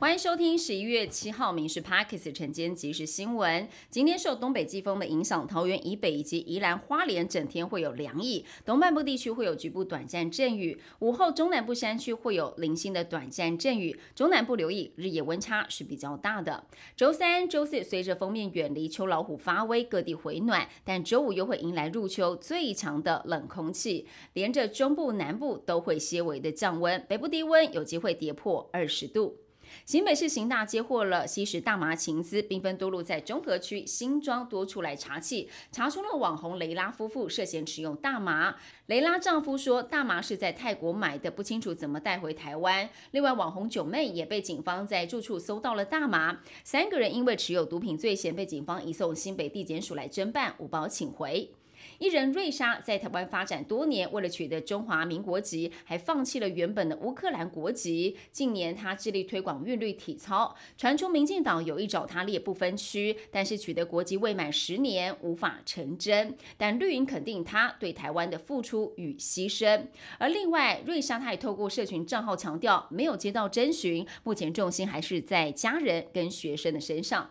欢迎收听十一月七号《民事 Parkes》晨间即时新闻。今天受东北季风的影响，桃园以北以及宜兰花莲整天会有凉意，东半部地区会有局部短暂阵雨，午后中南部山区会有零星的短暂阵雨。中南部留意日夜温差是比较大的。周三、周四随着封面远离，秋老虎发威，各地回暖，但周五又会迎来入秋最强的冷空气，连着中部、南部都会些微的降温，北部低温有机会跌破二十度。新北市刑大接获了吸食大麻情资，兵分多路在中和区新庄多处来查气，查出了网红雷拉夫妇涉嫌持用大麻。雷拉丈夫说，大麻是在泰国买的，不清楚怎么带回台湾。另外，网红九妹也被警方在住处搜到了大麻。三个人因为持有毒品罪嫌，被警方移送新北地检署来侦办，五包请回。艺人瑞莎在台湾发展多年，为了取得中华民国籍，还放弃了原本的乌克兰国籍。近年，她致力推广韵律体操，传出民进党有意找她列不分区，但是取得国籍未满十年无法成真。但绿营肯定她对台湾的付出与牺牲。而另外，瑞莎她也透过社群账号强调，没有接到征询，目前重心还是在家人跟学生的身上。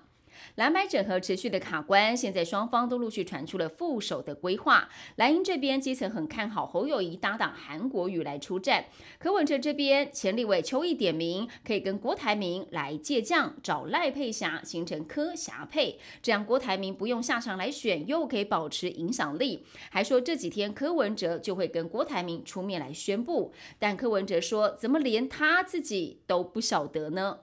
蓝白整合持续的卡关，现在双方都陆续传出了副手的规划。蓝营这边基层很看好侯友谊搭档韩国瑜来出战，柯文哲这边前立委邱毅点名，可以跟郭台铭来借将，找赖佩霞形成柯霞配，这样郭台铭不用下场来选，又可以保持影响力。还说这几天柯文哲就会跟郭台铭出面来宣布，但柯文哲说，怎么连他自己都不晓得呢？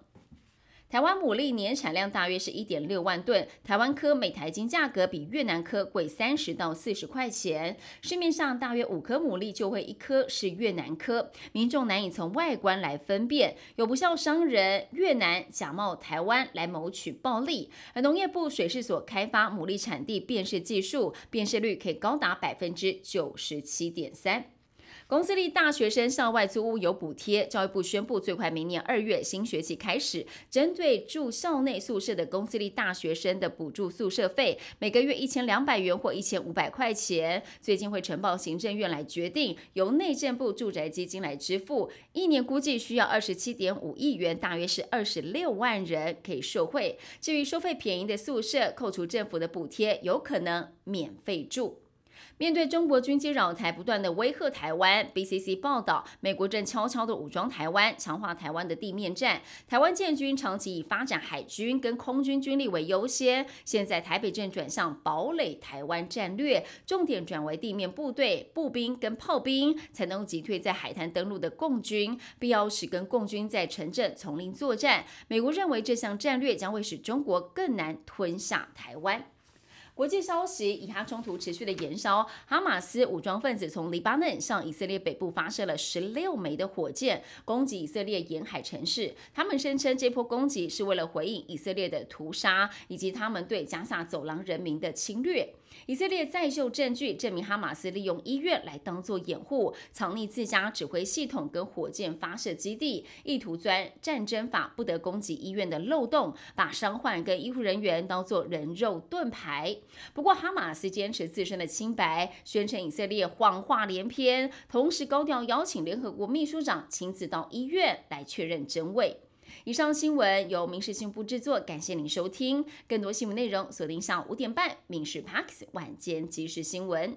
台湾牡蛎年产量大约是一点六万吨，台湾科每台斤价格比越南科贵三十到四十块钱。市面上大约五颗牡蛎就会一颗是越南科，民众难以从外观来分辨，有不孝商人越南假冒台湾来谋取暴利。而农业部水事所开发牡蛎产地辨识技术，辨识率可以高达百分之九十七点三。公私立大学生校外租屋有补贴，教育部宣布，最快明年二月新学期开始，针对住校内宿舍的公私立大学生的补助宿舍费，每个月一千两百元或一千五百块钱。最近会呈报行政院来决定，由内政部住宅基金来支付，一年估计需要二十七点五亿元，大约是二十六万人可以受惠。至于收费便宜的宿舍，扣除政府的补贴，有可能免费住。面对中国军机扰台，不断的威吓台湾，BCC 报道，美国正悄悄的武装台湾，强化台湾的地面战。台湾建军长期以发展海军跟空军军力为优先，现在台北正转向堡垒台湾战略，重点转为地面部队、步兵跟炮兵，才能击退在海滩登陆的共军，必要时跟共军在城镇丛林作战。美国认为这项战略将会使中国更难吞下台湾。国际消息，以哈冲突持续的延烧，哈马斯武装分子从黎巴嫩向以色列北部发射了十六枚的火箭，攻击以色列沿海城市。他们声称这波攻击是为了回应以色列的屠杀，以及他们对加萨走廊人民的侵略。以色列再秀证据，证明哈马斯利用医院来当做掩护，藏匿自家指挥系统跟火箭发射基地，意图钻战争法不得攻击医院的漏洞，把伤患跟医护人员当做人肉盾牌。不过，哈马斯坚持自身的清白，宣称以色列谎话连篇，同时高调邀请联合国秘书长亲自到医院来确认真伪。以上新闻由民事新闻部制作，感谢您收听。更多新闻内容锁定下午五点半《民事 Parks 晚间即时新闻》。